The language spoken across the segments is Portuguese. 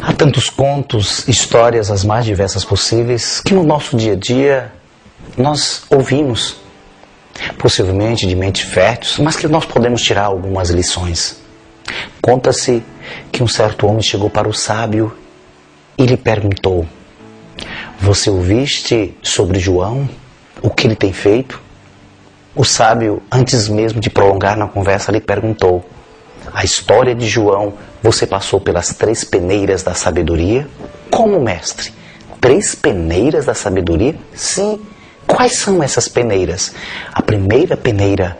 Há tantos contos, histórias as mais diversas possíveis que no nosso dia a dia nós ouvimos, possivelmente de mente férteis, mas que nós podemos tirar algumas lições. Conta-se que um certo homem chegou para o sábio e lhe perguntou: Você ouviste sobre João? O que ele tem feito? O sábio, antes mesmo de prolongar na conversa, lhe perguntou: A história de João você passou pelas três peneiras da sabedoria? Como mestre? Três peneiras da sabedoria? Sim. Quais são essas peneiras? A primeira peneira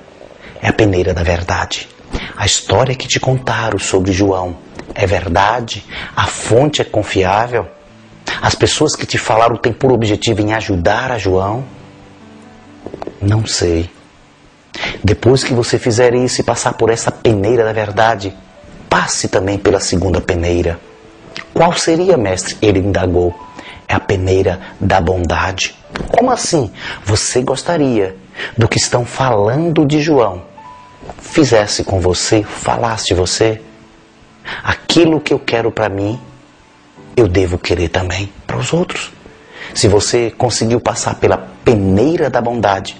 é a peneira da verdade. A história que te contaram sobre João é verdade? A fonte é confiável? As pessoas que te falaram têm por objetivo em ajudar a João? Não sei. Depois que você fizer isso e passar por essa peneira da verdade, passe também pela segunda peneira. Qual seria, mestre? Ele indagou. É a peneira da bondade. Como assim? Você gostaria do que estão falando de João? Fizesse com você, falasse você? Aquilo que eu quero para mim, eu devo querer também para os outros. Se você conseguiu passar pela peneira da bondade,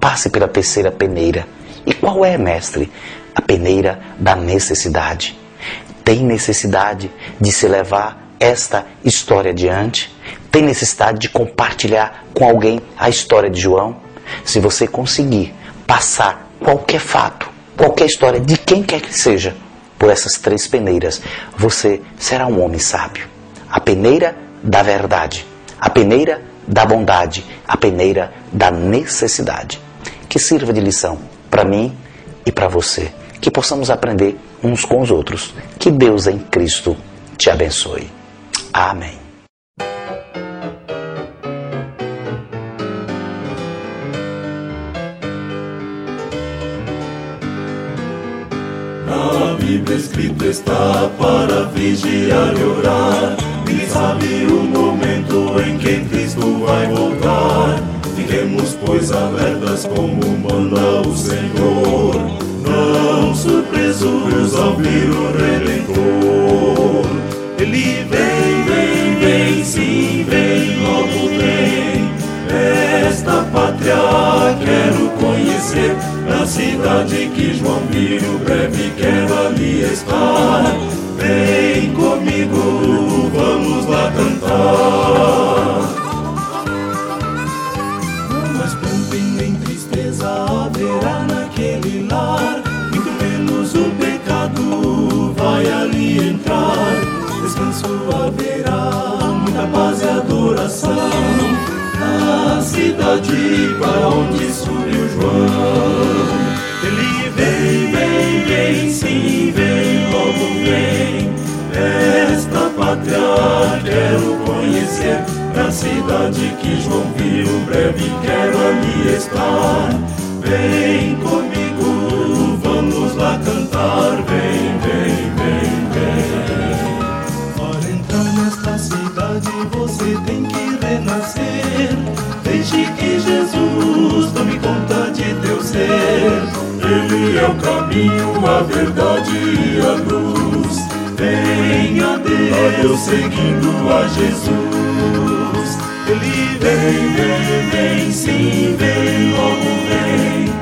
passe pela terceira peneira. E qual é, mestre? a peneira da necessidade. Tem necessidade de se levar esta história adiante? Tem necessidade de compartilhar com alguém a história de João? Se você conseguir passar qualquer fato, qualquer história de quem quer que seja, por essas três peneiras, você será um homem sábio. A peneira da verdade, a peneira da bondade, a peneira da necessidade. Que sirva de lição para mim e para você que possamos aprender uns com os outros. Que Deus em Cristo te abençoe. Amém. Na Bíblia escrito está para vigiar e orar. E sabe o momento em que Cristo vai voltar. Fiquemos, pois, alertas como manda o Senhor não surpresos ao vir o Redentor. Ele vem, vem, vem, sim, vem, logo vem. Esta pátria quero conhecer, na cidade que João viu, breve quero ali estar. Nem tristeza haverá naquele lar vai ali entrar. Descanso haverá, muita paz e adoração. Na cidade para onde subiu João. na cidade que João viu, breve quero ali estar. Vem comigo, vamos lá cantar, vem, vem, vem, vem. Para entrar nesta cidade você tem que renascer. Deixe que Jesus tome conta de teu ser. Ele é o caminho, a verdade e a luz. Venha Deus seguindo a Jesus. Ele vem, vem, vem, sim, vem, logo vem.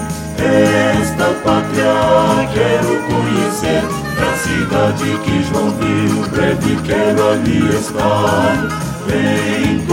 Esta pátria quero conhecer, a cidade que João viu, breve quero ali estar. Vem,